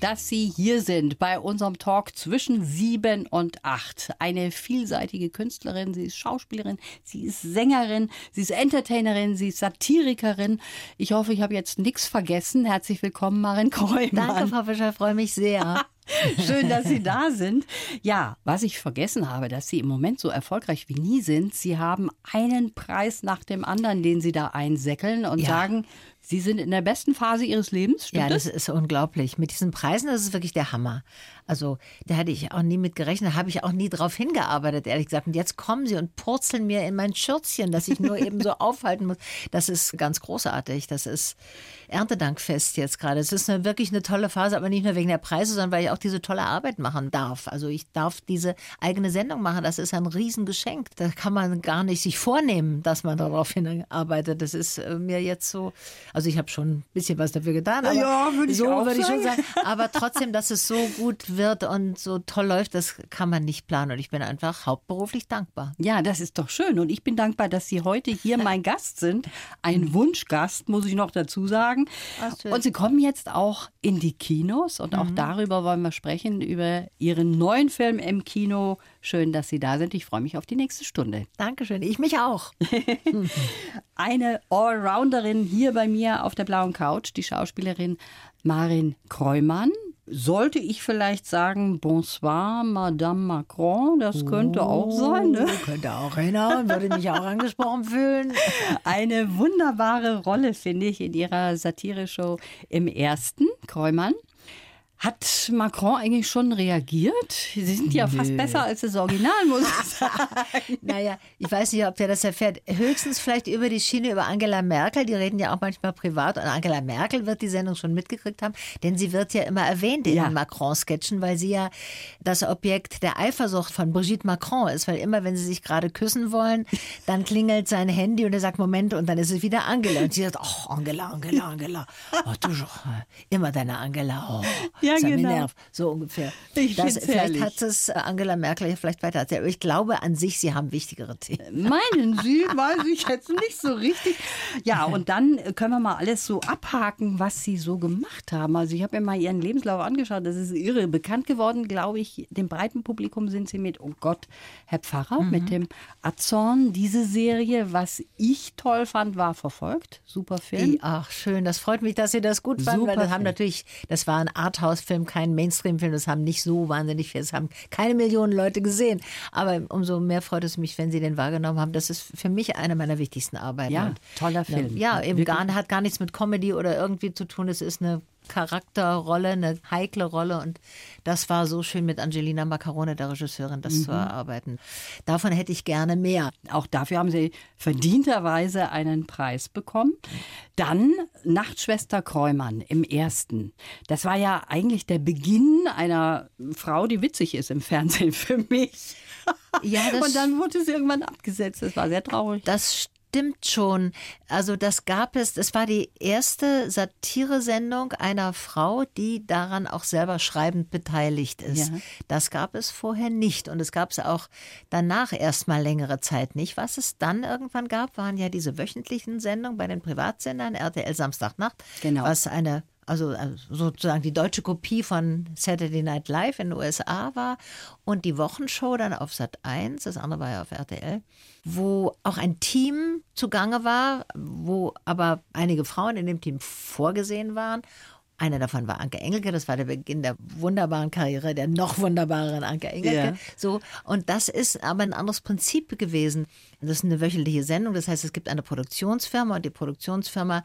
dass Sie hier sind bei unserem Talk zwischen sieben und acht. Eine vielseitige Künstlerin, sie ist Schauspielerin, sie ist Sängerin, sie ist Entertainerin, sie ist Satirikerin. Ich hoffe, ich habe jetzt nichts vergessen. Herzlich willkommen, Marin Kreumann. Danke, Frau Fischer, freue mich sehr. Schön, dass Sie da sind. Ja, was ich vergessen habe, dass Sie im Moment so erfolgreich wie nie sind. Sie haben einen Preis nach dem anderen, den Sie da einsäckeln und Ja. sagen, Sie sind in der besten Phase Ihres Lebens. Stimmt ja, das das? ist unglaublich. Mit diesen Preisen, das ist wirklich der Hammer. Also, da hatte ich auch nie mit gerechnet, habe ich auch nie drauf hingearbeitet, ehrlich gesagt. Und jetzt kommen sie und purzeln mir in mein Schürzchen, das ich nur eben so aufhalten muss. Das ist ganz großartig. Das ist Erntedankfest jetzt gerade. Es ist eine, wirklich eine tolle Phase, aber nicht nur wegen der Preise, sondern weil ich auch diese tolle Arbeit machen darf. Also, ich darf diese eigene Sendung machen. Das ist ein Riesengeschenk. Da kann man gar nicht sich vornehmen, dass man darauf hinarbeitet. Das ist äh, mir jetzt so, also ich habe schon ein bisschen was dafür getan. Aber Ja, würde ich so würde ich schon sagen. Aber trotzdem, dass es so gut wird und so toll läuft, das kann man nicht planen. Und ich bin einfach hauptberuflich dankbar. Ja, das ist doch schön. Und ich bin dankbar, dass Sie heute hier mein Gast sind. Ein Wunschgast, muss ich noch dazu sagen. Ach, schön. Und Sie kommen jetzt auch in die Kinos. Und auch darüber wollen wir sprechen, über Ihren neuen Film im Kino. Schön, dass Sie da sind. Ich freue mich auf die nächste Stunde. Dankeschön. Ich mich auch. Eine Allrounderin hier bei mir auf der blauen Couch, die Schauspielerin Marin Kreumann. Sollte ich vielleicht sagen, bonsoir, Madame Macron? Das könnte auch sein, ne? Könnte auch hinhauen, würde mich auch angesprochen fühlen. Eine wunderbare Rolle, finde ich, in ihrer Satireshow im ersten, Kreumann. Hat Macron eigentlich schon reagiert? Sie sind ja fast besser als das Original, muss ich sagen. Naja, ich weiß nicht, ob der das erfährt. Höchstens vielleicht über die Schiene über Angela Merkel. Die reden ja auch manchmal privat. Und Angela Merkel wird die Sendung schon mitgekriegt haben, denn sie wird ja immer erwähnt in Ja. den Macron-Sketchen, weil sie ja das Objekt der Eifersucht von Brigitte Macron ist. Weil immer, wenn sie sich gerade küssen wollen, dann klingelt sein Handy und er sagt, Moment, und dann ist es wieder Angela. Und sie sagt, oh, Angela, Angela, Angela. Oh, toujours, äh, immer deine Angela. Oh, Ja, ça genau. m'énerve. So ungefähr. Ich das, vielleicht herrlich. hat es äh, Angela Merkel ja vielleicht weiter erzählt. Aber ich glaube an sich, sie haben wichtigere Themen. Meinen Sie? Weiß ich jetzt nicht so richtig. Ja, und dann können wir mal alles so abhaken, was Sie so gemacht haben. Also ich habe mir mal Ihren Lebenslauf angeschaut. Das ist irre. Bekannt geworden, glaube ich, dem breiten Publikum sind Sie mit, oh Gott, Herr Pfarrer, mit dem Azorn. Diese Serie, was ich toll fand, war verfolgt. Super Film. Ach, schön. Das freut mich, dass Sie das gut fanden, weil Super das haben natürlich, das war ein Arthouse-Film, kein Mainstream-Film. Das haben nicht so wahnsinnig viel, das haben keine Millionen Leute gesehen. Aber umso mehr freut es mich, wenn Sie den wahrgenommen haben. Das ist für mich eine meiner wichtigsten Arbeiten. Ja, toller Film. Ja, eben Wirklich. gar, hat gar nichts mit Comedy oder irgendwie zu tun. Es ist eine Charakterrolle, eine heikle Rolle und das war so schön mit Angelina Macarone, der Regisseurin, das Mhm. zu erarbeiten. Davon hätte ich gerne mehr. Auch dafür haben Sie verdienterweise einen Preis bekommen. Dann Nachtschwester Kreumann im ersten. Das war ja eigentlich der Beginn einer Frau, die witzig ist im Fernsehen für mich. Ja, Und dann wurde es irgendwann abgesetzt. Das war sehr traurig. Das stimmt schon. Also das gab es, es war die erste Satiresendung einer Frau, die daran auch selber schreibend beteiligt ist. Ja. Das gab es vorher nicht und es gab es auch danach erstmal längere Zeit nicht. Was es dann irgendwann gab, waren ja diese wöchentlichen Sendungen bei den Privatsendern, RTL Samstagnacht, Genau. was eine also äh, sozusagen die deutsche Kopie von Saturday Night Live in den USA war und die Wochenshow dann auf Sat 1, das andere war ja auf RTL, wo auch ein Team zugange war, wo aber einige Frauen in dem Team vorgesehen waren. Eine davon war Anke Engelke, das war der Beginn der wunderbaren Karriere der noch wunderbaren Anke Engelke. Ja. So, und das ist aber ein anderes Prinzip gewesen. Das ist eine wöchentliche Sendung, das heißt, es gibt eine Produktionsfirma und die Produktionsfirma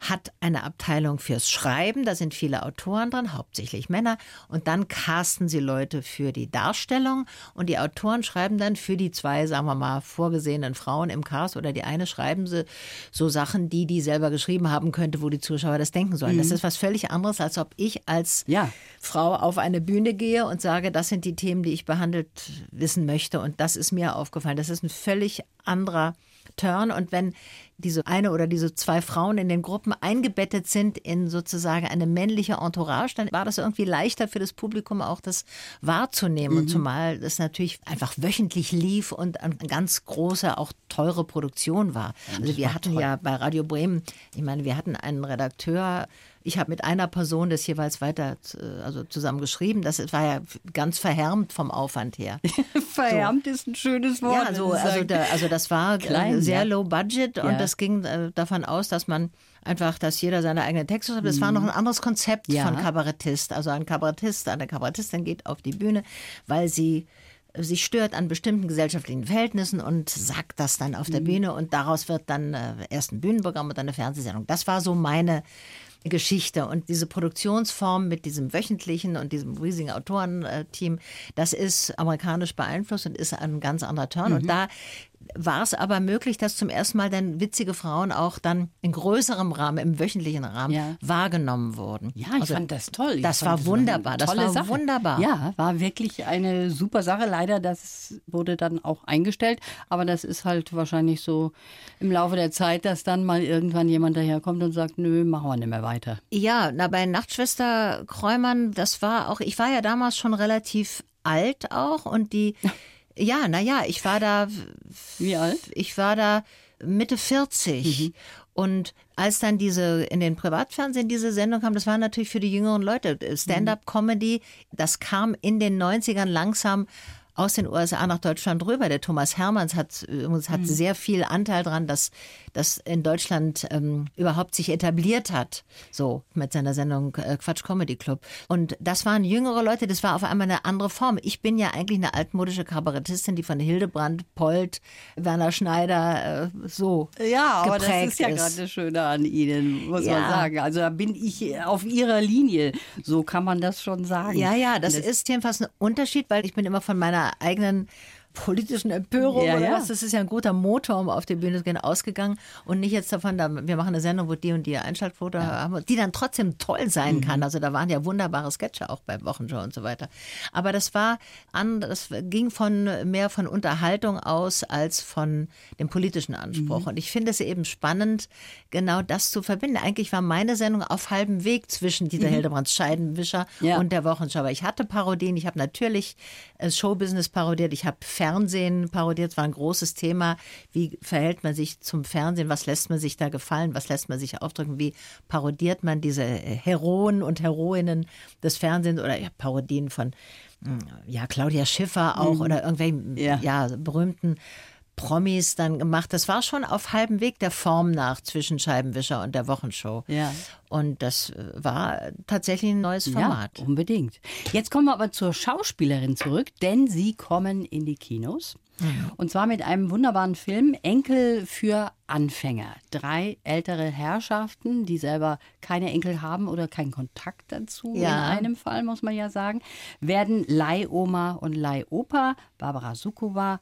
hat eine Abteilung fürs Schreiben, da sind viele Autoren drin, hauptsächlich Männer, und dann casten sie Leute für die Darstellung und die Autoren schreiben dann für die zwei, sagen wir mal, vorgesehenen Frauen im Cast oder die eine schreiben sie so Sachen, die die selber geschrieben haben könnte, wo die Zuschauer das denken sollen. Das ist was völlig anderes, als ob ich als Ja. Frau auf eine Bühne gehe und sage, das sind die Themen, die ich behandelt wissen möchte. Und das ist mir aufgefallen. Das ist ein völlig anderer Turn. Und wenn diese eine oder diese zwei Frauen in den Gruppen eingebettet sind in sozusagen eine männliche Entourage, dann war das irgendwie leichter für das Publikum auch das wahrzunehmen. Und zumal das natürlich einfach wöchentlich lief und eine ganz große, auch teure Produktion war. Also wir hatten ja bei Radio Bremen, ich meine, wir hatten einen Redakteur, ich habe mit einer Person das jeweils weiter äh, also zusammen geschrieben. Das war ja ganz verhärmt vom Aufwand her. Verhärmt ist ein schönes Wort. Ja, so, also, da, also das war Klein, äh, sehr ja. low budget Ja. und das ging äh, davon aus, dass man einfach, dass jeder seine eigenen Texte schreibt. Das war noch ein anderes Konzept Mhm. Ja. von Kabarettist. Also ein Kabarettist, eine Kabarettistin geht auf die Bühne, weil sie sich stört an bestimmten gesellschaftlichen Verhältnissen und sagt das dann auf der Mhm. Bühne und daraus wird dann erst ein Bühnenprogramm und dann eine Fernsehsendung. Das war so meine Geschichte und diese Produktionsform mit diesem wöchentlichen und diesem riesigen Autorenteam, das ist amerikanisch beeinflusst und ist ein ganz anderer Turn. Mhm. Und da war es aber möglich, dass zum ersten Mal dann witzige Frauen auch dann in größerem Rahmen, im wöchentlichen Rahmen Ja. wahrgenommen wurden. Ja, ich Also, fand das toll. Ich das war wunderbar. Das war Sache. wunderbar. Ja, war wirklich eine super Sache. Leider, das wurde dann auch eingestellt. Aber das ist halt wahrscheinlich so im Laufe der Zeit, dass dann mal irgendwann jemand daherkommt und sagt, nö, machen wir nicht mehr weiter. Ja, na bei Nachtschwester Kräumann, das war auch, ich war ja damals schon relativ alt auch und die, ja, naja, ich war da, Wie alt? ich war da Mitte 40. Mhm. Und als dann diese in den Privatfernsehen diese Sendung kam, das war natürlich für die jüngeren Leute Stand-up-Comedy. Das kam in den 90ern langsam aus den USA nach Deutschland rüber. Der Thomas Hermanns hat, Mhm. hat sehr viel Anteil dran, dass das in Deutschland ähm, überhaupt sich etabliert hat. So mit seiner Sendung äh, Quatsch Comedy Club. Und das waren jüngere Leute, das war auf einmal eine andere Form. Ich bin ja eigentlich eine altmodische Kabarettistin, die von Hildebrand, Polt, Werner Schneider äh, so Ja, aber das geprägt ist ja gerade das Schöne an Ihnen, muss Ja. man sagen. Also da bin ich auf Ihrer Linie. So kann man das schon sagen. Ja, ja, das, Und ist jedenfalls ein Unterschied, weil ich bin immer von meiner eigenen politischen Empörung Ja, oder ja. was, das ist ja ein guter Motor, um auf die Bühne zu gehen, ausgegangen und nicht jetzt davon, da, wir machen eine Sendung, wo die und die Einschaltquote haben, die dann trotzdem toll sein kann. Mhm. Also da waren ja wunderbare Sketche auch bei Wochenshow und so weiter. Aber das war an, das ging von mehr von Unterhaltung aus als von dem politischen Anspruch. Mhm. Und ich finde es eben spannend, genau das zu verbinden. Eigentlich war meine Sendung auf halbem Weg zwischen Dieter Hildebrands Scheidenwischer Mhm. Ja. und der Wochenschau. Aber ich hatte Parodien, ich habe natürlich äh, Showbusiness parodiert, ich habe Fernsehen parodiert, war ein großes Thema. Wie verhält man sich zum Fernsehen? Was lässt man sich da gefallen? Was lässt man sich aufdrücken? Wie parodiert man diese äh, Heroen und Heroinnen des Fernsehens oder ja, Parodien von mh, ja, Claudia Schiffer auch oder irgendwelchen Ja. ja. berühmten Promis dann gemacht. Das war schon auf halbem Weg der Form nach zwischen Scheibenwischer und der Wochenshow. Ja. Und das äh, war tatsächlich ein neues Format. Ja, unbedingt. Jetzt kommen wir aber zur Schauspielerin zurück, denn sie kommen in die Kinos. Mhm. Und zwar mit einem wunderbaren Film Enkel für Anfänger. Drei ältere Herrschaften, die selber keine Enkel haben oder keinen Kontakt dazu, Ja. in einem Fall muss man ja sagen, werden Leihoma und Leihopa, Barbara Sukowa,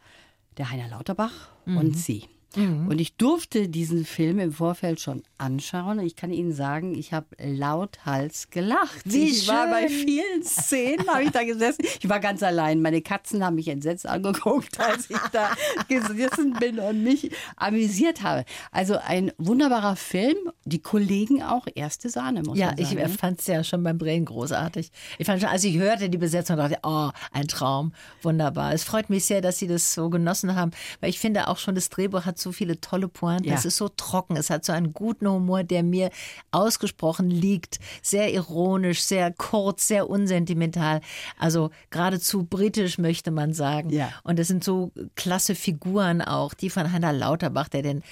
der Heiner Lauterbach Mhm. und sie. Und ich durfte diesen Film im Vorfeld schon anschauen. Ich kann Ihnen sagen, ich habe lauthals gelacht. Wie ich war bei schön. vielen Szenen, habe ich da gesessen. Ich war ganz allein. Meine Katzen haben mich entsetzt angeguckt, als ich da gesessen bin und mich amüsiert habe. Also ein wunderbarer Film. Die Kollegen auch erste Sahne, muss Ja, man ich sagen. ne? fand es ja schon beim Drehen großartig. Ich fand schon, als ich hörte die Besetzung, dachte ich, oh, ein Traum, wunderbar. Es freut mich sehr, dass Sie das so genossen haben, weil ich finde auch schon, das Drehbuch hat so viele tolle Pointen. Ja. Es ist so trocken, es hat so einen guten Humor, der mir ausgesprochen liegt. Sehr ironisch, sehr kurz, sehr unsentimental. Also geradezu britisch, möchte man sagen. Ja. Und es sind so klasse Figuren auch, die von Heiner Lauterbach, der den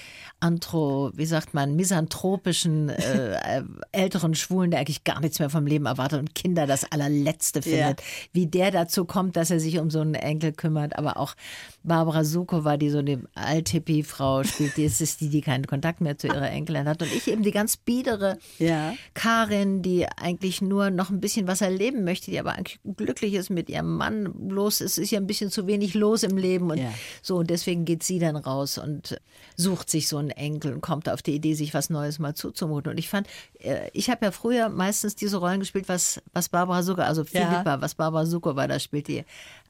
Antro, wie sagt man, misanthropischen äh, äh, älteren Schwulen, der eigentlich gar nichts mehr vom Leben erwartet und Kinder das allerletzte findet, wie der dazu kommt, dass er sich um so einen Enkel kümmert. Aber auch Barbara Sukowa, die so eine Althippie-Frau spielt, die ist es die, die keinen Kontakt mehr zu ihrer Enkelin hat. Und ich eben die ganz biedere Ja. Karin, die eigentlich nur noch ein bisschen was erleben möchte, die aber eigentlich glücklich ist mit ihrem Mann. Bloß es ist ja ein bisschen zu wenig los im Leben und Ja. so. Und deswegen geht sie dann raus und sucht sich so einen Enkel und kommt auf die Idee, sich was Neues mal zuzumuten. Und ich fand, äh, ich habe ja früher meistens diese Rollen gespielt, was, was Barbara Zucker, also Ja. Philippa, was Barbara war, da spielt die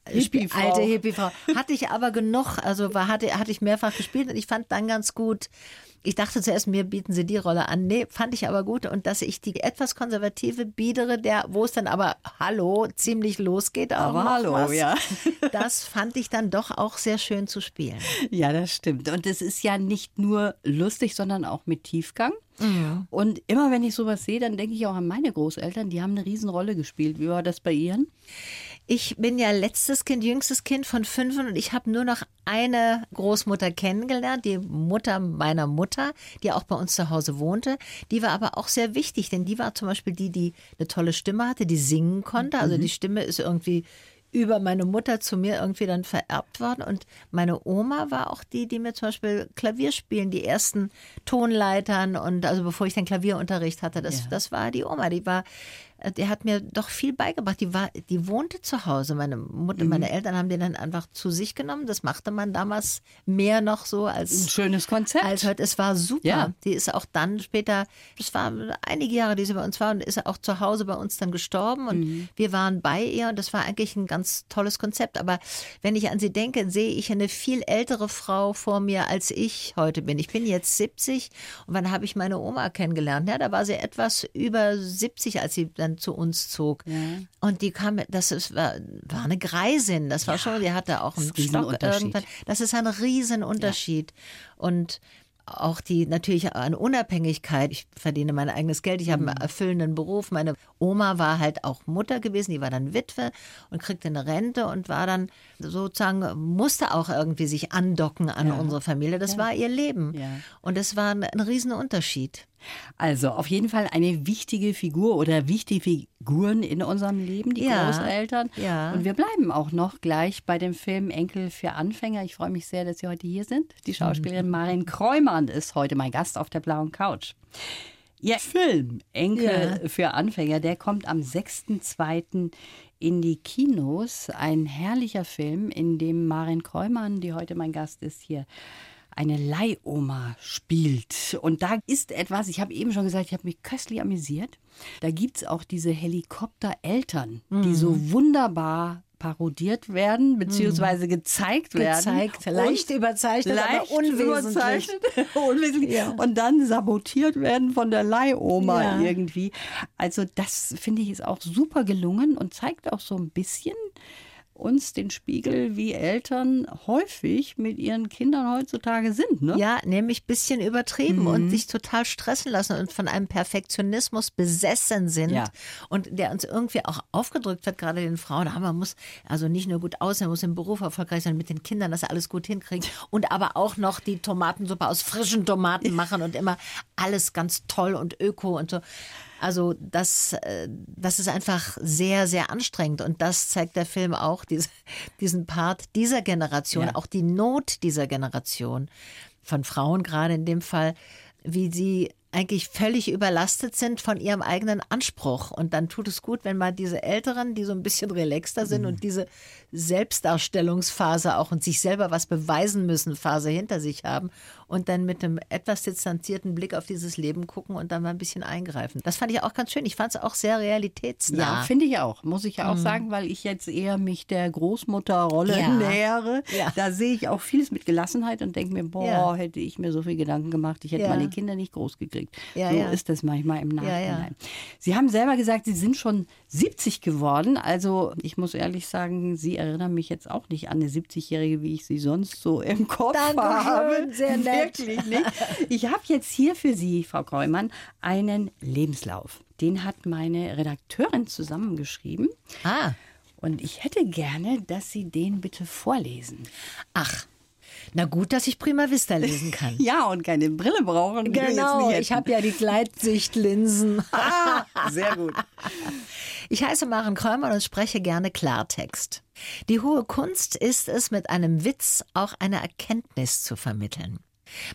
Hippie-Frau. alte Hippie-Frau. Hatte ich aber genug, also war, hatte, hatte ich mehrfach gespielt und ich fand dann ganz gut, ich dachte zuerst, mir bieten sie die Rolle an. Nee, fand ich aber gut. Und dass ich die etwas konservative biedere, der, wo es dann aber, hallo, ziemlich losgeht. Aber hallo, was, ja. Das fand ich dann doch auch sehr schön zu spielen. Ja, das stimmt. Und es ist ja nicht nur lustig, sondern auch mit Tiefgang. Mhm. Und immer wenn ich sowas sehe, dann denke ich auch an meine Großeltern, die haben eine Riesenrolle gespielt. Wie war das bei Ihren? Ich bin ja letztes Kind, jüngstes Kind von fünf und ich habe nur noch eine Großmutter kennengelernt, die Mutter meiner Mutter, die auch bei uns zu Hause wohnte. Die war aber auch sehr wichtig, denn die war zum Beispiel die, die eine tolle Stimme hatte, die singen konnte. Also mhm. die Stimme ist irgendwie über meine Mutter zu mir irgendwie dann vererbt worden. Und meine Oma war auch die, die mir zum Beispiel Klavier spielen, die ersten Tonleitern und also bevor ich den Klavierunterricht hatte, das, ja. das war die Oma. Die war der hat mir doch viel beigebracht. Die war, die wohnte zu Hause. Meine Mutter, mhm. meine Eltern haben den dann einfach zu sich genommen. Das machte man damals mehr noch so als ein schönes Konzept. Als heute. Es war super. Ja. Die ist auch dann später, es war einige Jahre, die sie bei uns war und ist auch zu Hause bei uns dann gestorben und mhm. wir waren bei ihr und das war eigentlich ein ganz tolles Konzept. Aber wenn ich an sie denke, sehe ich eine viel ältere Frau vor mir, als ich heute bin. Ich bin jetzt 70 und wann habe ich meine Oma kennengelernt? Ja, da war sie etwas über 70, als sie dann dann zu uns zog. Ja. Und die kam, das ist, war, war eine Greisin, das war ja, schon, die hatte auch einen Stock irgendwann. Das ist ein Riesenunterschied. Ja. Und auch die natürlich an Unabhängigkeit. Ich verdiene mein eigenes Geld, ich habe einen mhm. erfüllenden Beruf. Meine Oma war halt auch Mutter gewesen, die war dann Witwe und kriegte eine Rente und war dann sozusagen, musste auch irgendwie sich andocken an ja. unsere Familie. Das ja. war ihr Leben. Ja. Und es war ein, ein Riesenunterschied. Also auf jeden Fall eine wichtige Figur oder wichtige Figuren in unserem Leben, die ja, Großeltern. Ja. Und wir bleiben auch noch gleich bei dem Film Enkel für Anfänger. Ich freue mich sehr, dass Sie heute hier sind. Die Schauspielerin. Marin Kreumann ist heute mein Gast auf der blauen Couch. Ihr Film Enkel ja. für Anfänger, der kommt am 6.2. in die Kinos. Ein herrlicher Film, in dem Marin Kreumann, die heute mein Gast ist, hier eine Leihoma spielt. Und da ist etwas, ich habe eben schon gesagt, ich habe mich köstlich amüsiert. Da gibt es auch diese Helikoptereltern, mhm. die so wunderbar parodiert werden, beziehungsweise gezeigt werden. Gezeigt, leicht überzeichnet, leicht aber unwesentlich. unwesentlich. Ja. Und dann sabotiert werden von der Leihoma ja. irgendwie. Also das finde ich ist auch super gelungen und zeigt auch so ein bisschen, uns den Spiegel, wie Eltern häufig mit ihren Kindern heutzutage sind. Ne? Ja, nämlich ein bisschen übertrieben mhm. und sich total stressen lassen und von einem Perfektionismus besessen sind ja. und der uns irgendwie auch aufgedrückt wird, gerade den Frauen. Aber man muss also nicht nur gut aussehen, man muss im Beruf erfolgreich sein, mit den Kindern, dass er alles gut hinkriegt und aber auch noch die Tomatensuppe aus frischen Tomaten machen und immer alles ganz toll und öko und so. Also das, äh, das ist einfach sehr, sehr anstrengend. Und das zeigt der Film auch, diese, diesen Part dieser Generation, ja. auch die Not dieser Generation, von Frauen gerade in dem Fall, wie sie eigentlich völlig überlastet sind von ihrem eigenen Anspruch. Und dann tut es gut, wenn mal diese Älteren, die so ein bisschen relaxter sind mhm. und diese Selbstdarstellungsphase auch und sich selber was beweisen müssen, Phase hinter sich haben und dann mit einem etwas distanzierten Blick auf dieses Leben gucken und dann mal ein bisschen eingreifen. Das fand ich auch ganz schön. Ich fand es auch sehr realitätsnah. Ja, finde ich auch. Muss ich ja auch mhm. sagen, weil ich jetzt eher mich der Großmutterrolle ja. nähere. Ja. Da sehe ich auch vieles mit Gelassenheit und denke mir, boah, ja. hätte ich mir so viel Gedanken gemacht, ich hätte meine Kinder nicht groß gekriegt. So ist das manchmal im Nachhinein. Sie haben selber gesagt, Sie sind schon 70 geworden. Also ich muss ehrlich sagen, Sie erinnern mich jetzt auch nicht an eine 70-Jährige, wie ich sie sonst so im Kopf Danke habe. Sehr nett wirklich nicht. Ich habe jetzt hier für Sie, Frau Kreumann, einen Lebenslauf. Den hat meine Redakteurin zusammengeschrieben. Ah. Und ich hätte gerne, dass Sie den bitte vorlesen. Ach, na gut, dass ich Prima Vista lesen kann. ja, und keine Brille brauchen. Genau, ich habe ja die Gleitsichtlinsen. ah, sehr gut. Ich heiße Maren Krömer und spreche gerne Klartext. Die hohe Kunst ist es, mit einem Witz auch eine Erkenntnis zu vermitteln.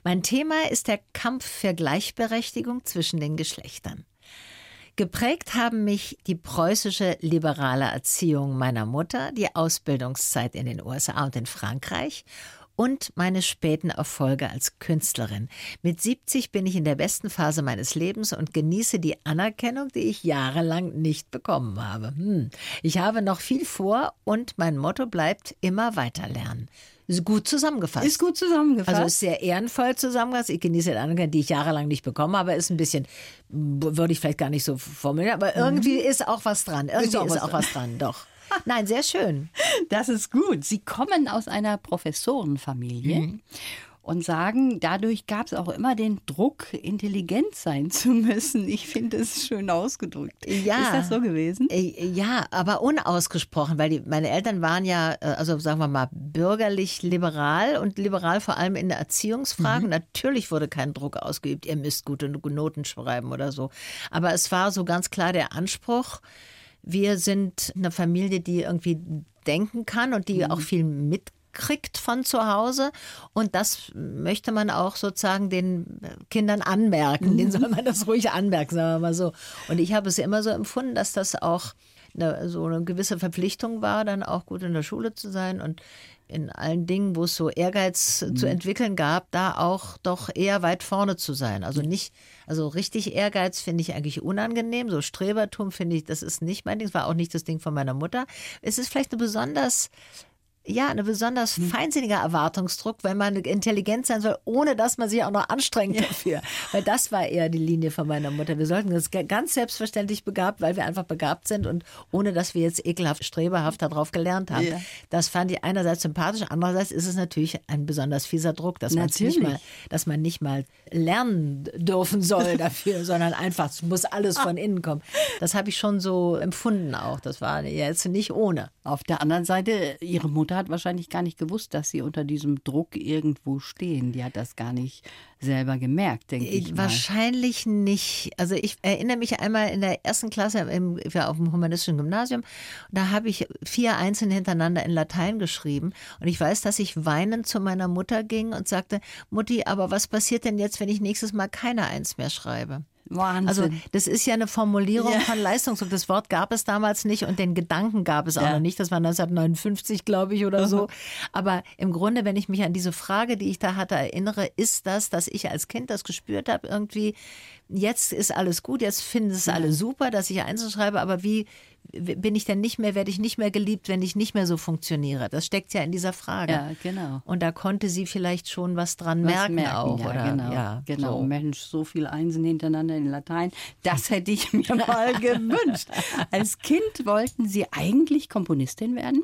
Mein Thema ist der Kampf für Gleichberechtigung zwischen den Geschlechtern. Geprägt haben mich die preußische liberale Erziehung meiner Mutter, die Ausbildungszeit in den USA und in Frankreich und meine späten Erfolge als Künstlerin. Mit 70 bin ich in der besten Phase meines Lebens und genieße die Anerkennung, die ich jahrelang nicht bekommen habe. Hm. Ich habe noch viel vor und mein Motto bleibt immer weiter lernen. Ist gut zusammengefasst. Ist gut zusammengefasst. Also ist sehr ehrenvoll zusammengefasst. Ich genieße die Anerkennung, die ich jahrelang nicht bekommen habe. Ist ein bisschen, würde ich vielleicht gar nicht so formulieren, aber irgendwie mhm. ist auch was dran. Irgendwie ist auch, ist was, auch dran. was dran, doch. Nein, sehr schön. Das ist gut. Sie kommen aus einer Professorenfamilie. Mhm und sagen, dadurch gab es auch immer den Druck, intelligent sein zu müssen. Ich finde es schön ausgedrückt. Ja. Ist das so gewesen? Äh, ja, aber unausgesprochen, weil die, meine Eltern waren ja, äh, also sagen wir mal, bürgerlich liberal und liberal vor allem in der Erziehungsfrage. Mhm. Natürlich wurde kein Druck ausgeübt, ihr müsst gute Noten schreiben oder so. Aber es war so ganz klar der Anspruch, wir sind eine Familie, die irgendwie denken kann und die mhm. auch viel mitkriegt von zu Hause. Und das möchte man auch sozusagen den Kindern anmerken. Mhm. Den soll man das ruhig anmerken, sagen wir mal so. Und ich habe es immer so empfunden, dass das auch eine, so eine gewisse Verpflichtung war, dann auch gut in der Schule zu sein und in allen Dingen, wo es so Ehrgeiz mhm. zu entwickeln gab, da auch doch eher weit vorne zu sein. Also nicht, also richtig Ehrgeiz finde ich eigentlich unangenehm. So Strebertum finde ich, das ist nicht mein Ding. Das war auch nicht das Ding von meiner Mutter. Es ist vielleicht eine besonders ja, eine besonders hm. feinsinniger Erwartungsdruck, wenn man intelligent sein soll, ohne dass man sich auch noch anstrengt ja. dafür. Weil das war eher die Linie von meiner Mutter. Wir sollten das ganz selbstverständlich begabt, weil wir einfach begabt sind und ohne dass wir jetzt ekelhaft, streberhaft darauf gelernt haben. Ja. Das fand ich einerseits sympathisch, andererseits ist es natürlich ein besonders fieser Druck, dass man nicht mal, dass man nicht mal lernen dürfen soll dafür, sondern einfach, es muss alles von innen kommen. Das habe ich schon so empfunden auch. Das war jetzt nicht ohne. Auf der anderen Seite, ihre Mutter hat wahrscheinlich gar nicht gewusst, dass sie unter diesem Druck irgendwo stehen. Die hat das gar nicht selber gemerkt, denke ich. Mal. Wahrscheinlich nicht. Also ich erinnere mich einmal in der ersten Klasse im, auf dem humanistischen Gymnasium, da habe ich vier Einzelne hintereinander in Latein geschrieben. Und ich weiß, dass ich weinend zu meiner Mutter ging und sagte, Mutti, aber was passiert denn jetzt, wenn ich nächstes Mal keine Eins mehr schreibe? Wahnsinn. Also das ist ja eine Formulierung ja. von Leistungsdruck. Das Wort gab es damals nicht und den Gedanken gab es auch ja. noch nicht. Das war 1959, glaube ich, oder so. Aber im Grunde, wenn ich mich an diese Frage, die ich da hatte, erinnere, ist das, dass ich als Kind das gespürt habe, irgendwie, jetzt ist alles gut, jetzt finden es alle super, dass ich Einzel schreibe, aber wie, bin ich denn nicht mehr, werde ich nicht mehr geliebt, wenn ich nicht mehr so funktioniere? Das steckt ja in dieser Frage. Ja, genau. Und da konnte sie vielleicht schon was dran was merken, merken, auch. Ja, oder? genau. Ja, genau. So. Mensch, so viel Einsen hintereinander in Latein, das hätte ich mir mal gewünscht. Als Kind wollten Sie eigentlich Komponistin werden?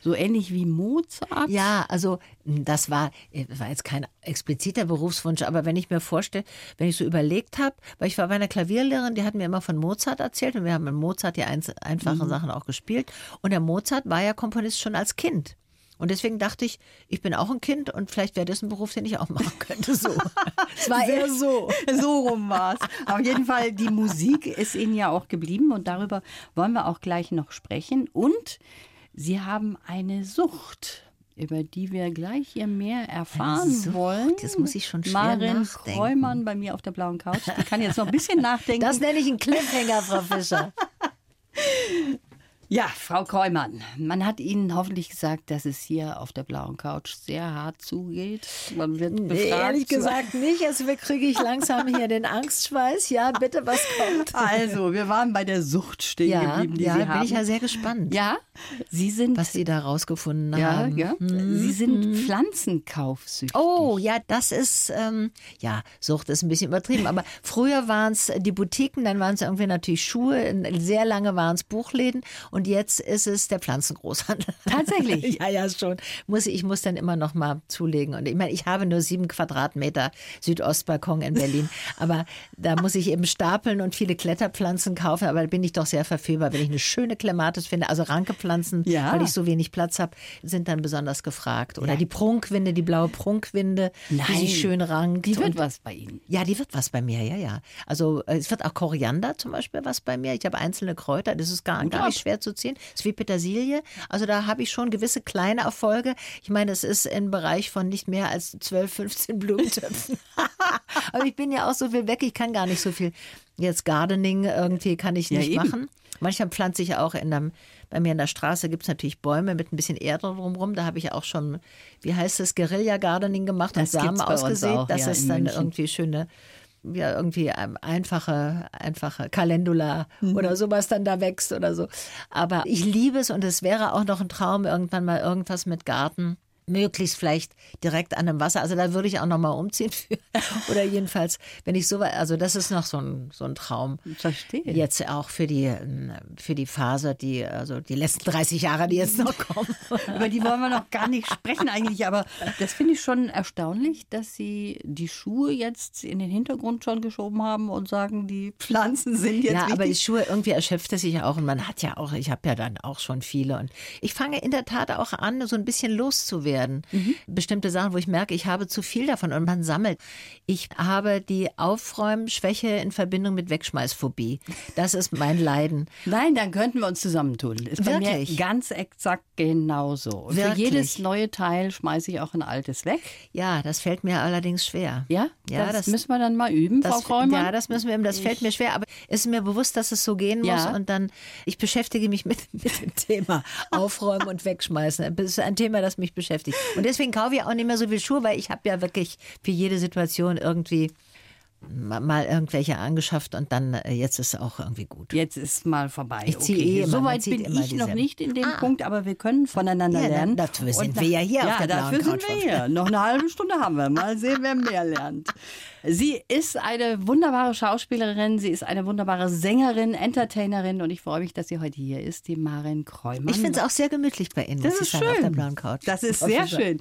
So ähnlich wie Mozart? Ja, also hm, das war, äh, war jetzt kein expliziter Berufswunsch, aber wenn ich mir vorstelle, wenn ich so überlegt habe, weil ich war bei einer Klavierlehrerin, die hat mir immer von Mozart erzählt und wir haben mit Mozart die einfachen mhm. Sachen auch gespielt. Und der Mozart war ja Komponist schon als Kind. Und deswegen dachte ich, ich bin auch ein Kind und vielleicht wäre das ein Beruf, den ich auch machen könnte. So. es war eher so. So rum war es. Auf jeden Fall, die Musik ist Ihnen ja auch geblieben und darüber wollen wir auch gleich noch sprechen. Und Sie haben eine Sucht, über die wir gleich hier mehr erfahren Sucht, wollen. Das muss ich schon schwer Marin nachdenken. Kreumann bei mir auf der blauen Couch. Die kann jetzt noch ein bisschen nachdenken. Das nenne ich einen Cliffhanger, Frau Fischer. Ja, Frau Kreumann, man hat Ihnen hoffentlich gesagt, dass es hier auf der blauen Couch sehr hart zugeht. Man wird befragt. Nee, ehrlich gesagt nicht. Also kriege ich langsam hier den Angstschweiß. Ja, bitte, was kommt? Also, wir waren bei der Sucht stehen ja, geblieben, die ja, Sie bin haben. ich ja sehr gespannt. Ja, Sie sind. Was Sie da rausgefunden ja, haben. Ja, mhm. Sie sind Pflanzenkaufsüchtig. Oh, ja, das ist, ähm, ja, Sucht ist ein bisschen übertrieben. Aber früher waren es die Boutiquen, dann waren es irgendwie natürlich Schuhe. Sehr lange waren es Buchläden. Und jetzt ist es der Pflanzengroßhandel. Tatsächlich? ja, ja, schon. Muss, ich muss dann immer noch mal zulegen. Und ich meine, ich habe nur sieben Quadratmeter Südostbalkon in Berlin. aber da muss ich eben stapeln und viele Kletterpflanzen kaufen. Aber da bin ich doch sehr verführbar, wenn ich eine schöne Klematis finde. Also Rankepflanzen, ja. weil ich so wenig Platz habe, sind dann besonders gefragt. Oder ja. die Prunkwinde, die blaue Prunkwinde, Nein. die sich schön rankt. Die wird was bei Ihnen? Ja, die wird was bei mir, ja, ja. Also äh, es wird auch Koriander zum Beispiel was bei mir. Ich habe einzelne Kräuter, das ist gar, gar nicht schwer zu ziehen. Es ist wie Petersilie. Also da habe ich schon gewisse kleine Erfolge. Ich meine, es ist im Bereich von nicht mehr als 12, 15 Blumentöpfen. Aber ich bin ja auch so viel weg, ich kann gar nicht so viel. Jetzt Gardening irgendwie kann ich Ja, nicht eben. machen. Manchmal pflanze ich auch in einem, bei mir in der Straße gibt es natürlich Bäume mit ein bisschen Erde drumherum. Da habe ich auch schon, wie heißt es, Guerilla-Gardening gemacht Das und Samen ausgesät. auch, das ja, ist dann München. irgendwie schöne, ja, irgendwie ähm, einfache, einfache Calendula Mhm. oder sowas dann da wächst oder so. Aber ich liebe es und es wäre auch noch ein Traum, irgendwann mal irgendwas mit Garten. Möglichst vielleicht direkt an dem Wasser. Also da würde ich auch noch mal umziehen für. Oder jedenfalls, wenn ich so weit, also das ist noch so ein, so ein Traum. Verstehe. Jetzt auch für die, für die Phase, die, also die letzten 30 Jahre, die jetzt noch kommen. Über die wollen wir noch gar nicht sprechen eigentlich, aber das finde ich schon erstaunlich, dass Sie die Schuhe jetzt in den Hintergrund schon geschoben haben und sagen, die Pflanzen sind jetzt ja, aber die wichtig. Schuhe, irgendwie erschöpft es sich auch und man hat ja auch, ich habe ja dann auch schon viele und ich fange in der Tat auch an, so ein bisschen loszuwerden. Bestimmte Sachen, wo ich merke, ich habe zu viel davon und man sammelt. Ich habe die Aufräumschwäche in Verbindung mit Wegschmeißphobie. Das ist mein Leiden. Nein, dann könnten wir uns zusammentun. Ist bei mir Wirklich? ganz exakt genauso. Für Wirklich? jedes neue Teil schmeiße ich auch ein altes weg. Ja, das fällt mir allerdings schwer. Ja, Ja, das, das- müssen wir dann mal üben, Das, Frau Kräumann. ja, das müssen wir, das fällt mir schwer, aber es ist mir bewusst, dass es so gehen muss Ja. und dann, ich beschäftige mich mit, mit dem Thema Aufräumen und Wegschmeißen. Das ist ein Thema, das mich beschäftigt. Und deswegen kaufe ich auch nicht mehr so viel Schuhe, weil ich habe ja wirklich für jede Situation irgendwie ma- mal irgendwelche angeschafft und dann äh, jetzt ist auch irgendwie gut. Jetzt ist mal vorbei. Ich ziehe eh immer, man Soweit zieht bin ich noch nicht in dem Ah. Punkt, aber wir können voneinander Ja, lernen. dafür sind nach- wir ja hier auf ja, der blauen dafür sind wir hier. Noch eine halbe Stunde haben wir. Mal sehen, wer mehr lernt. Sie ist eine wunderbare Schauspielerin, sie ist eine wunderbare Sängerin, Entertainerin und ich freue mich, dass sie heute hier ist, die Maren Kräumann. Ich finde es auch sehr gemütlich bei Ihnen, Das ist sagen, auf der schön. blauen Couch. Das ist sehr schön.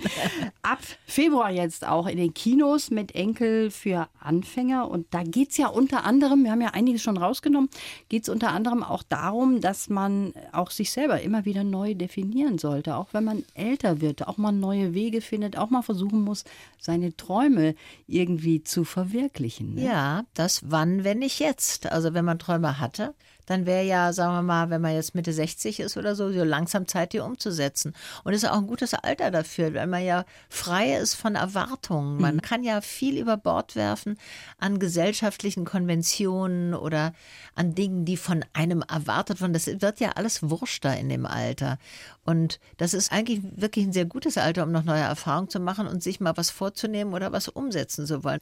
Ab Februar jetzt auch in den Kinos mit Enkel für Anfänger. Und da geht es ja unter anderem, wir haben ja einiges schon rausgenommen, geht es unter anderem auch darum, dass man auch sich selber immer wieder neu definieren sollte. Auch wenn man älter wird, auch mal neue Wege findet, auch mal versuchen muss, seine Träume irgendwie zu verwirklichen. Ne? Ja, das wann, wenn nicht jetzt. Also wenn man Träume hatte, dann wäre ja, sagen wir mal, wenn man jetzt Mitte 60 ist oder so, so langsam Zeit, die umzusetzen. Und es ist auch ein gutes Alter dafür, weil man ja frei ist von Erwartungen. Man kann ja viel über Bord werfen an gesellschaftlichen Konventionen oder an Dingen, die von einem erwartet wurden. Das wird ja alles wurschter in dem Alter. Und das ist eigentlich wirklich ein sehr gutes Alter, um noch neue Erfahrungen zu machen und sich mal was vorzunehmen oder was umsetzen zu wollen.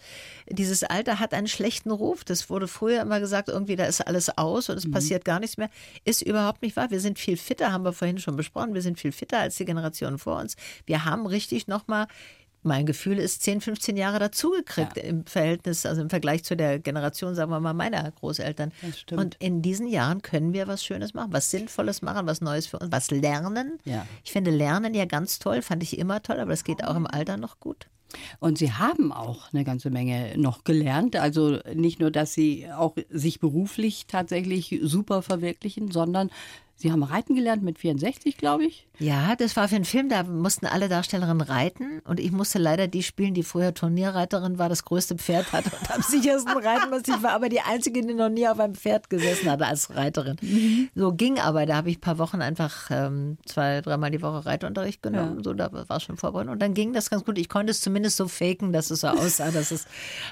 Dieses Alter hat einen schlechten Ruf. Das wurde früher immer gesagt, irgendwie da ist alles aus und es passiert gar nichts mehr. Ist überhaupt nicht wahr. Wir sind viel fitter, haben wir vorhin schon besprochen. Wir sind viel fitter als die Generationen vor uns. Wir haben richtig nochmal mein Gefühl ist 10, 15 Jahre dazugekriegt im Verhältnis, also im Vergleich zu der Generation, sagen wir mal, meiner Großeltern. Und in diesen Jahren können wir was Schönes machen, was Sinnvolles machen, was Neues für uns, was lernen. Ja. Ich finde Lernen ja ganz toll, fand ich immer toll, aber das geht auch im Alter noch gut. Und Sie haben auch eine ganze Menge noch gelernt. Also nicht nur, dass Sie auch sich beruflich tatsächlich super verwirklichen, sondern Sie haben Reiten gelernt mit 64, glaube ich. Ja, das war für einen Film, da mussten alle Darstellerinnen reiten und ich musste leider die spielen, die früher Turnierreiterin war, das größte Pferd hatte und am sichersten reiten musste. Ich war aber die Einzige, die noch nie auf einem Pferd gesessen hatte als Reiterin. So ging aber, da habe ich ein paar Wochen einfach ähm, zwei, dreimal die Woche Reitunterricht genommen, so da war schon vorbereitet und dann ging das ganz gut. Ich konnte es zumindest so faken, dass es so aussah, dass es,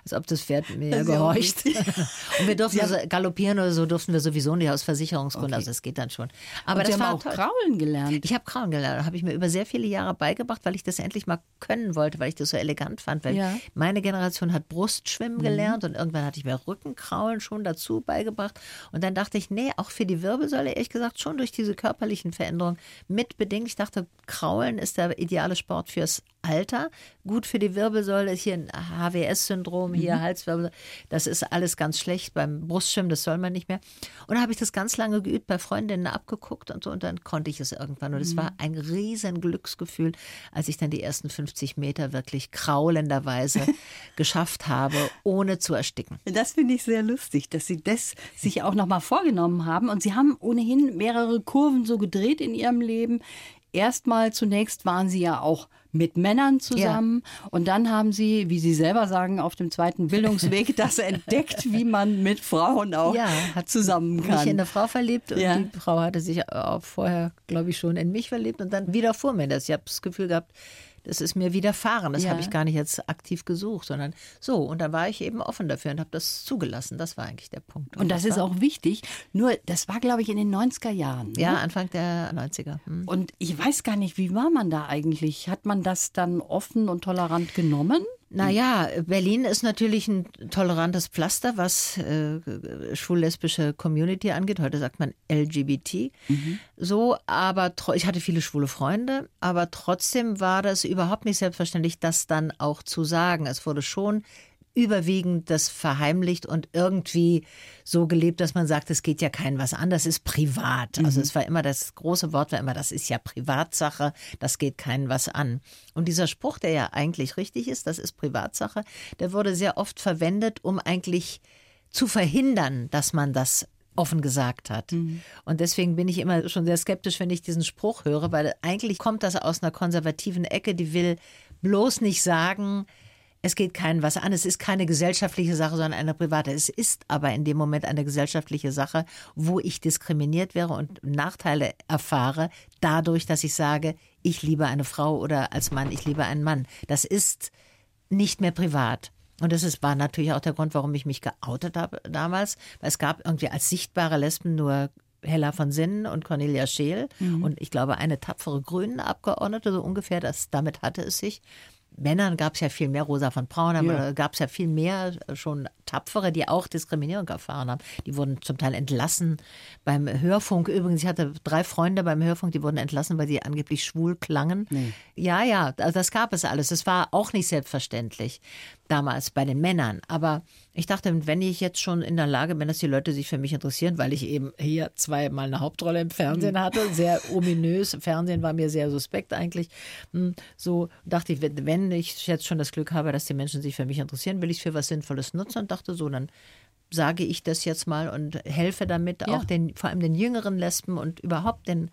als ob das Pferd mir ja gehorcht. und wir durften so galoppieren oder so durften wir sowieso nicht aus Versicherungsgründen, also das geht dann schon. Aber Und Sie das haben war auch toll. Kraulen gelernt. Ich habe Krauen gelernt, habe ich mir über sehr viele Jahre beigebracht, weil ich das endlich mal können wollte, weil ich das so elegant fand. Weil Ja. meine Generation hat Brustschwimmen gelernt und irgendwann hatte ich mir Rückenkraulen schon dazu beigebracht. Und dann dachte ich, nee, auch für die Wirbelsäule, ehrlich gesagt, schon durch diese körperlichen Veränderungen mitbedingt. Ich dachte, Kraulen ist der ideale Sport fürs Alter. Gut für die Wirbelsäule ist hier ein HWS-Syndrom, hier Halswirbelsäule. Das ist alles ganz schlecht beim Brustschwimmen, das soll man nicht mehr. Und da habe ich das ganz lange geübt, bei Freundinnen abgeguckt und so. Und dann konnte ich es irgendwann. Und es war ein riesen Glücksgefühl, als ich dann die ersten 50 Meter wirklich kraulenderweise geschafft habe, ohne zu ersticken. Das finde ich sehr lustig, dass Sie das sich auch nochmal vorgenommen haben. Und Sie haben ohnehin mehrere Kurven so gedreht in Ihrem Leben. Erstmal zunächst waren Sie ja auch mit Männern zusammen und dann haben Sie, wie Sie selber sagen, auf dem zweiten Bildungsweg das entdeckt, wie man mit Frauen auch Ja, hat zusammen mich in kann. eine Frau verliebt und Ja. die Frau hatte sich auch vorher, glaube ich, schon in mich verliebt und dann widerfuhr mir das. Ich habe das Gefühl gehabt, das ist mir widerfahren. Das Ja. habe ich gar nicht jetzt aktiv gesucht, sondern so. Und da war ich eben offen dafür und habe das zugelassen. Das war eigentlich der Punkt. Und das ist war, auch wichtig. Nur, das war, glaube ich, in den 90er Jahren. ne? Ja, Anfang der 90er. Hm. Und ich weiß gar nicht, wie war man da eigentlich? Hat man das dann offen und tolerant genommen? Naja, Berlin ist natürlich ein tolerantes Pflaster, was äh, schwul-lesbische Community angeht. Heute sagt man LGBT. So, aber ich hatte viele schwule Freunde, aber trotzdem war das überhaupt nicht selbstverständlich, das dann auch zu sagen. Es wurde schon überwiegend das verheimlicht und irgendwie so gelebt, dass man sagt, es geht ja keinen was an, das ist privat. Also es war immer das große Wort war immer, das ist ja Privatsache, das geht keinen was an. Und dieser Spruch, der ja eigentlich richtig ist, das ist Privatsache, der wurde sehr oft verwendet, um eigentlich zu verhindern, dass man das offen gesagt hat. Und deswegen bin ich immer schon sehr skeptisch, wenn ich diesen Spruch höre, weil eigentlich kommt das aus einer konservativen Ecke, die will bloß nicht sagen, es geht keinen was an. Es ist keine gesellschaftliche Sache, sondern eine private. Es ist aber in dem Moment eine gesellschaftliche Sache, wo ich diskriminiert wäre und Nachteile erfahre, dadurch, dass ich sage, ich liebe eine Frau oder als Mann, ich liebe einen Mann. Das ist nicht mehr privat. Und das ist, war natürlich auch der Grund, warum ich mich geoutet habe damals, weil es gab irgendwie als sichtbare Lesben nur Hella von Sinnen und Cornelia Scheel und ich glaube eine tapfere Grünen Abgeordnete, so ungefähr, das, damit hatte es sich. Männern gab es ja viel mehr, Rosa von Braun, aber Ja. gab es ja viel mehr schon Tapfere, die auch Diskriminierung erfahren haben. Die wurden zum Teil entlassen beim Hörfunk. Übrigens, ich hatte drei Freunde beim Hörfunk, die wurden entlassen, weil sie angeblich schwul klangen. Ja, ja, also das gab es alles. Das war auch nicht selbstverständlich damals bei den Männern. Aber ich dachte, wenn ich jetzt schon in der Lage bin, dass die Leute sich für mich interessieren, weil ich eben hier zweimal eine Hauptrolle im Fernsehen hatte, sehr ominös. Fernsehen war mir sehr suspekt eigentlich. Hm, So dachte ich, wenn- wenn ich jetzt schon das Glück habe, dass die Menschen sich für mich interessieren, will ich es für was Sinnvolles nutzen und dachte so, dann sage ich das jetzt mal und helfe damit Ja. auch den, vor allem den jüngeren Lesben und überhaupt den,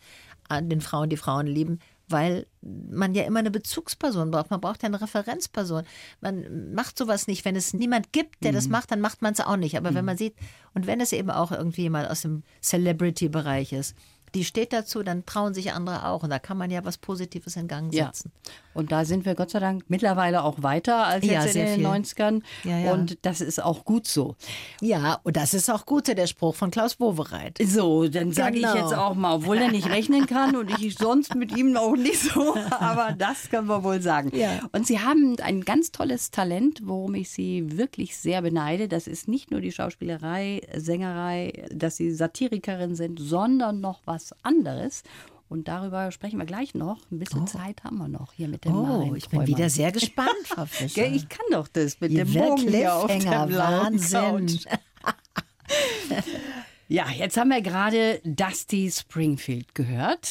äh, den Frauen, die Frauen lieben, weil man ja immer eine Bezugsperson braucht. Man braucht ja eine Referenzperson. Man macht sowas nicht. Wenn es niemand gibt, der das macht, dann macht man es auch nicht. Aber wenn man sieht, und wenn es eben auch irgendwie jemand aus dem Celebrity-Bereich ist, die steht dazu, dann trauen sich andere auch. Und da kann man ja was Positives in Gang Ja. setzen. Und da sind wir Gott sei Dank mittlerweile auch weiter als Ja, jetzt in den viel. 90ern. Ja, ja. Und das ist auch gut so. Ja, und das ist auch gut, der Spruch von Klaus Wowereit. So, dann sage Genau. ich jetzt auch mal, obwohl er nicht rechnen kann und ich sonst mit ihm auch nicht so, aber das können wir wohl sagen. Ja. Und Sie haben ein ganz tolles Talent, worum ich Sie wirklich sehr beneide. Das ist nicht nur die Schauspielerei, Sängerei, dass Sie Satirikerin sind, sondern noch was anderes. Und darüber sprechen wir gleich noch. Ein bisschen Zeit haben wir noch hier mit dem Oh, ich bin wieder sehr gespannt, Frau Fischer. Ich kann doch das mit Ihr dem Bogen hier auf der Cliffhanger, blauen Wahnsinn. Ja, jetzt haben wir gerade Dusty Springfield gehört.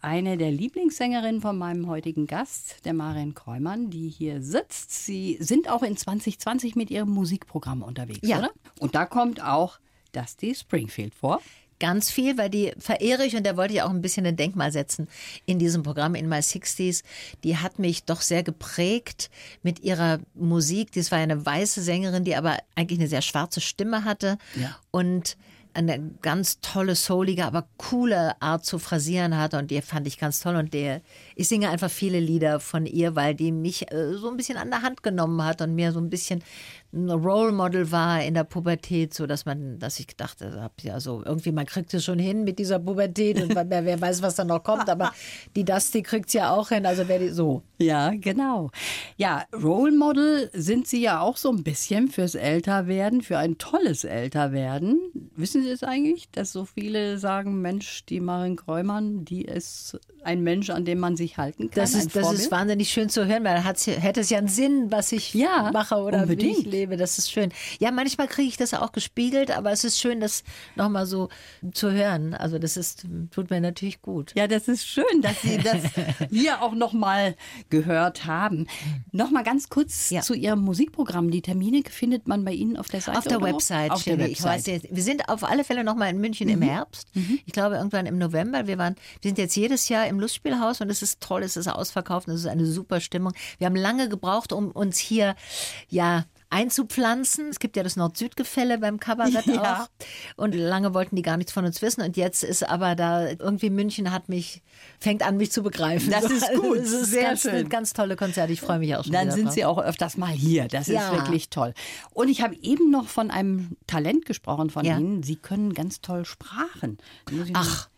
Eine der Lieblingssängerinnen von meinem heutigen Gast, der Marion Kräumann, die hier sitzt. Sie sind auch in 2020 mit ihrem Musikprogramm unterwegs, Ja. oder? Und da kommt auch Dusty Springfield vor. Ganz viel, weil die verehre ich und da wollte ich auch ein bisschen ein Denkmal setzen in diesem Programm in My 60s. Die hat mich doch sehr geprägt mit ihrer Musik. Das war eine weiße Sängerin, die aber eigentlich eine sehr schwarze Stimme hatte Ja. und eine ganz tolle, soulige, aber coole Art zu phrasieren hatte und die fand ich ganz toll und der, ich singe einfach viele Lieder von ihr, weil die mich äh, so ein bisschen an der Hand genommen hat und mir so ein bisschen ein Role Model war in der Pubertät, so dass man, dass ich gedacht habe, ja so irgendwie man kriegt es schon hin mit dieser Pubertät und wer, wer weiß, was da noch kommt, aber die Dusty kriegt es ja auch hin, also wer die so. Ja, genau. Ja, Role Model sind Sie ja auch so ein bisschen fürs Älterwerden, für ein tolles Älterwerden. Wissen Sie es eigentlich, dass so viele sagen, Mensch, die Marin Kräumann, die ist ein Mensch, an dem man sich halten kann? Das ist, das ist wahnsinnig schön zu hören, weil hat's, hätte es ja einen Sinn, was ich Ja, mache oder wie unbedingt. ich lebe. Das ist schön. Ja, manchmal kriege ich das auch gespiegelt, aber es ist schön, das nochmal so zu hören. Also das ist, tut mir natürlich gut. Ja, das ist schön, dass Sie das hier auch noch mal gehört haben. Noch mal ganz kurz Ja. zu Ihrem Musikprogramm. Die Termine findet man bei Ihnen auf der Seite? Auf der? Website. Auf der weiß Website. jetzt, wir sind auf alle Fälle nochmal in München im Herbst. Ich glaube irgendwann im November. Wir waren, wir sind jetzt jedes Jahr im Lustspielhaus und es ist toll, es ist ausverkauft und es ist eine super Stimmung. Wir haben lange gebraucht, um uns hier ja einzupflanzen. Es gibt ja das Nord-Süd-Gefälle beim Kabarett Ja. auch. Und lange wollten die gar nichts von uns wissen. Und jetzt ist aber da irgendwie München hat mich, fängt an, mich zu begreifen. Das ist gut, Es ist sehr ganz, schön. ganz tolle Konzerte. Ich freue mich auch schon Dann sind drauf. Sie auch öfters mal hier. Das Ja. ist wirklich toll. Und ich habe eben noch von einem Talent gesprochen von Ja. Ihnen. Sie können ganz toll Sprachen. Ach,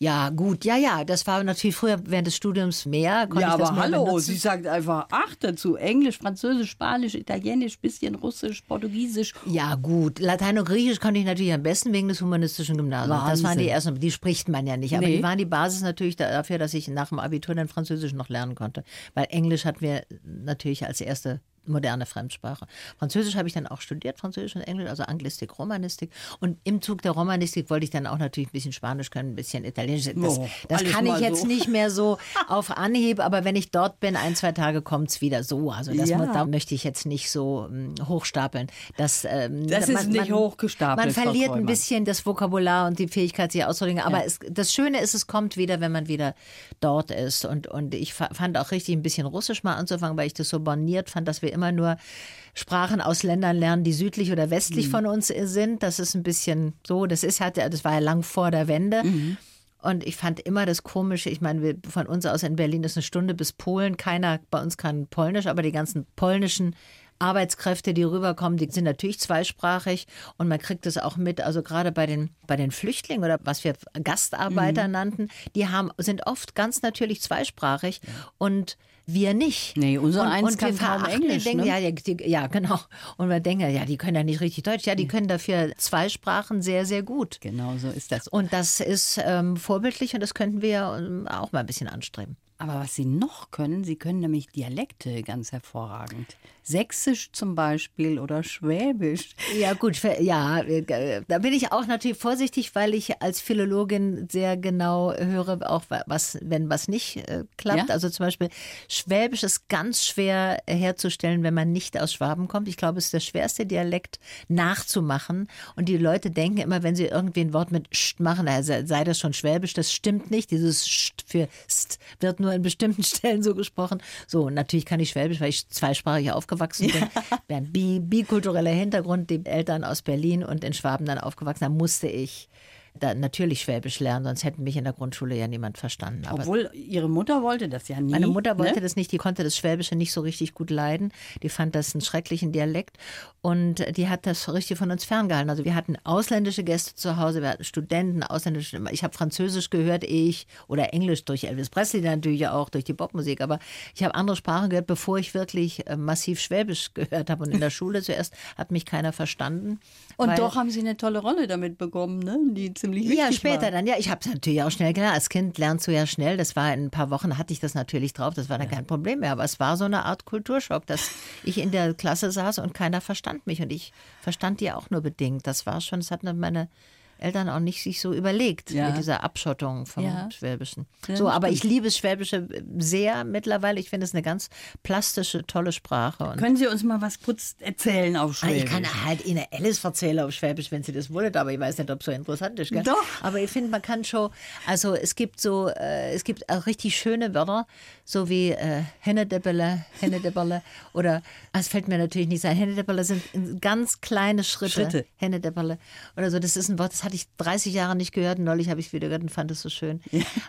ja, gut, ja, ja, das war natürlich früher während des Studiums mehr. Konnte ja, aber hallo, benutzen. sie sagt einfach acht dazu. Englisch, Französisch, Spanisch, Italienisch, bisschen Russisch, Portugiesisch. Ja, gut. Latein und Griechisch konnte ich natürlich am besten wegen des humanistischen Gymnasiums. Das waren die Wahnsinn. ersten, die spricht man ja nicht. Aber Nee. die waren die Basis natürlich dafür, dass ich nach dem Abitur dann Französisch noch lernen konnte. Weil Englisch hatten wir natürlich als erste moderne Fremdsprache. Französisch habe ich dann auch studiert, Französisch und Englisch, also Anglistik, Romanistik. Und im Zug der Romanistik wollte ich dann auch natürlich ein bisschen Spanisch können, ein bisschen Italienisch. Das, Oh, das kann ich jetzt so. nicht mehr so auf Anhieb, aber wenn ich dort bin, ein, zwei Tage kommt es wieder so. Also das Ja. mu- da möchte ich jetzt nicht so ähm, hochstapeln. Das, ähm, Das ist nicht hochgestapelt, Man verliert ein bisschen das Vokabular und die Fähigkeit, sich auszudrücken. Aber es, das Schöne ist, es kommt wieder, wenn man wieder dort ist. Und, und ich fa- fand auch richtig ein bisschen Russisch mal anzufangen, weil ich das so borniert fand, dass wir immer nur Sprachen aus Ländern lernen, die südlich oder westlich Mhm. von uns sind. Das ist ein bisschen so. Das ist halt, das war ja lang vor der Wende. Mhm. Und ich fand immer das Komische, ich meine, von uns aus in Berlin ist eine Stunde bis Polen. Keiner bei uns kann Polnisch, aber die ganzen polnischen Arbeitskräfte, die rüberkommen, die sind natürlich zweisprachig und man kriegt es auch mit, also gerade bei den, bei den Flüchtlingen oder was wir Gastarbeiter Mhm. nannten, die haben, sind oft ganz natürlich zweisprachig und wir nicht. Nee, unser und, eins und kann wir kaum Englisch, denken, ne? ja, ja, die, ja, genau. Und wir denken, ja, die können ja nicht richtig Deutsch. Ja, die können dafür zwei Sprachen sehr, sehr gut. Genau so ist das. Und das ist ähm, vorbildlich und das könnten wir ähm, auch mal ein bisschen anstreben. Aber was Sie noch können, Sie können nämlich Dialekte ganz hervorragend. Sächsisch zum Beispiel oder Schwäbisch. Ja, gut, ja, äh, da bin ich auch natürlich vorsichtig, weil ich als Philologin sehr genau höre, auch wa- was, wenn was nicht äh, klappt. Ja? Also zum Beispiel Schwäbisch ist ganz schwer herzustellen, wenn man nicht aus Schwaben kommt. Ich glaube, es ist der schwerste Dialekt nachzumachen. Und die Leute denken immer, wenn sie irgendwie ein Wort mit St machen, also sei das schon Schwäbisch, das stimmt nicht. Dieses St für St wird nur in bestimmten Stellen so gesprochen. So, und natürlich kann ich Schwäbisch, weil ich zweisprachig aufgewachsen bin. Haben bi bikultureller Hintergrund, die Eltern aus Berlin und in Schwaben dann aufgewachsen. Da musste ich da natürlich Schwäbisch lernen, sonst hätten mich in der Grundschule ja niemand verstanden. Aber Obwohl Ihre Mutter wollte das ja nie. meine Mutter wollte ne? das nicht, die konnte das Schwäbische nicht so richtig gut leiden. Die fand das einen schrecklichen Dialekt und die hat das richtig von uns ferngehalten. Also wir hatten ausländische Gäste zu Hause, wir hatten Studenten, ausländische. Ich habe Französisch gehört, ich oder Englisch durch Elvis Presley natürlich auch durch die Popmusik, aber ich habe andere Sprachen gehört, bevor ich wirklich äh, massiv Schwäbisch gehört habe. Und in der Schule zuerst hat mich keiner verstanden. Und doch haben Sie eine tolle Rolle damit bekommen, ne? die ziemlich wichtig ja, später war. dann. Ja, ich habe es natürlich auch schnell gelernt. Als Kind lernst du ja schnell. Das war in ein paar Wochen, hatte ich das natürlich drauf. Das war dann kein Problem mehr. Aber es war so eine Art Kulturschock, dass ich in der Klasse saß und keiner verstand mich. Und ich verstand die auch nur bedingt. Das war schon, das hatten meine Eltern auch nicht sich so überlegt Ja. mit dieser Abschottung vom Ja. Schwäbischen. Ja, so, aber stimmt. ich liebe das Schwäbische sehr mittlerweile. Ich finde es eine ganz plastische, tolle Sprache. Können Sie uns mal was kurz erzählen auf Ah, Schwäbisch? Ich kann halt Ihnen alles erzählen auf Schwäbisch, wenn Sie das wollen, aber ich weiß nicht, ob es so interessant ist. Gell? Doch. Aber ich finde, man kann schon, also es gibt so, äh, es gibt auch richtig schöne Wörter, so wie äh, Hennedeppele, Hennedeppele oder, ah, es fällt mir natürlich nicht ein, Hennedeppele sind in ganz kleine Schritte. Schritte. Hennedeppele oder so, das ist ein Wort, das hatte ich 30 Jahre nicht gehört neulich habe ich es wieder gehört und fand es so schön.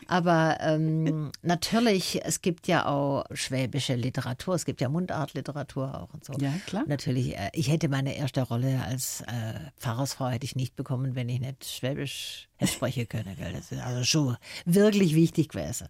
Aber ähm, natürlich, es gibt ja auch schwäbische Literatur, es gibt ja Mundartliteratur auch und so. Ja, klar. Natürlich, äh, ich hätte meine erste Rolle als äh, Pfarrersfrau hätte ich nicht bekommen, wenn ich nicht Schwäbisch hätte sprechen können. Gell? Das ist also schon wirklich wichtig gewesen.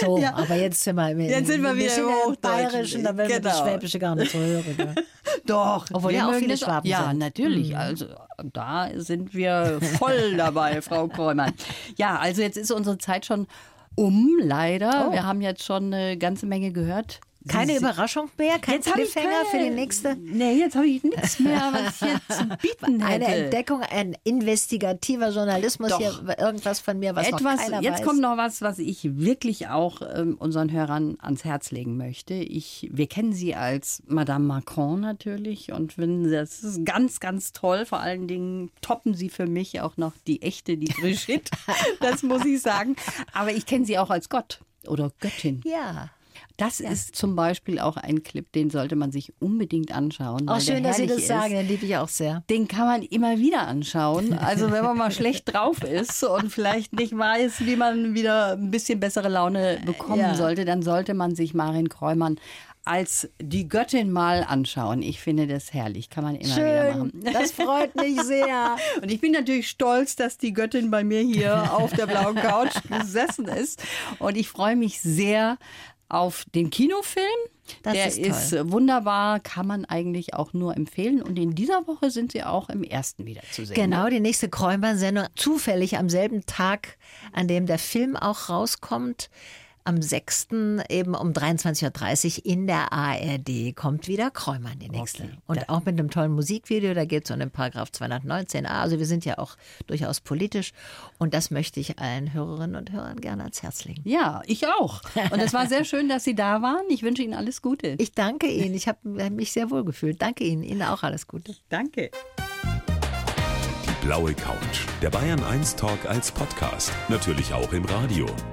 So, Ja. aber jetzt sind wir, Jetzt sind wir wieder im im. Bayerischen, da will man das Genau. Schwäbische gar nicht so hören. Gell? Doch. Obwohl wir ja auch viele Schwaben Ja, sind. Mhm. natürlich. Also da sind wir voll dabei, Frau Kräumann. Ja, also jetzt ist unsere Zeit schon um, leider. Oh. Wir haben jetzt schon eine ganze Menge gehört. Keine Überraschung mehr? Kein Jetzt Cliffhanger für die nächste? Nee, jetzt habe ich nichts mehr, was ich jetzt zu bieten hätte. Eine Entdeckung, ein investigativer Journalismus Doch. hier, irgendwas von mir, was noch Etwas, keiner jetzt weiß. kommt noch was, was ich wirklich auch ähm, unseren Hörern ans Herz legen möchte. Ich, wir kennen sie als Madame Macron natürlich und finden das ist ganz, ganz toll. Vor allen Dingen toppen sie für mich auch noch die echte, die Brigitte. das muss ich sagen. Aber ich kenne sie auch als Gott oder Göttin. ja. Das ist zum Beispiel auch ein Clip, den sollte man sich unbedingt anschauen. Auch schön, dass Sie das herrlich sagen, ist. den liebe ich auch sehr. Den kann man immer wieder anschauen. Also wenn man mal schlecht drauf ist und vielleicht nicht weiß, wie man wieder ein bisschen bessere Laune bekommen Ja. sollte, dann sollte man sich Marin Kräumann als die Göttin mal anschauen. Ich finde das herrlich, kann man immer wieder Schön, machen. das freut mich sehr. Und ich bin natürlich stolz, dass die Göttin bei mir hier auf der blauen Couch gesessen ist. Und ich freue mich sehr auf den Kinofilm. Das der ist toll. wunderbar, kann man eigentlich auch nur empfehlen. Und in dieser Woche sind sie auch im ersten wieder zu sehen. Genau, ne? die nächste Kräumer-Sendung. Zufällig am selben Tag, an dem der Film auch rauskommt. Am 6. eben um 23.30 Uhr in der ARD kommt wieder Kräumann, die nächste. Okay. Und auch mit einem tollen Musikvideo, da geht es um den Paragraph 219a. Also wir sind ja auch durchaus politisch. Und das möchte ich allen Hörerinnen und Hörern gerne ans Herz legen. Ja, ich auch. Und es war sehr schön, dass Sie da waren. Ich wünsche Ihnen alles Gute. Ich danke Ihnen. Ich habe mich sehr wohl gefühlt. Danke Ihnen. Ihnen auch alles Gute. danke. Die blaue Couch. Der Bayern 1 Talk als Podcast. Natürlich auch im Radio.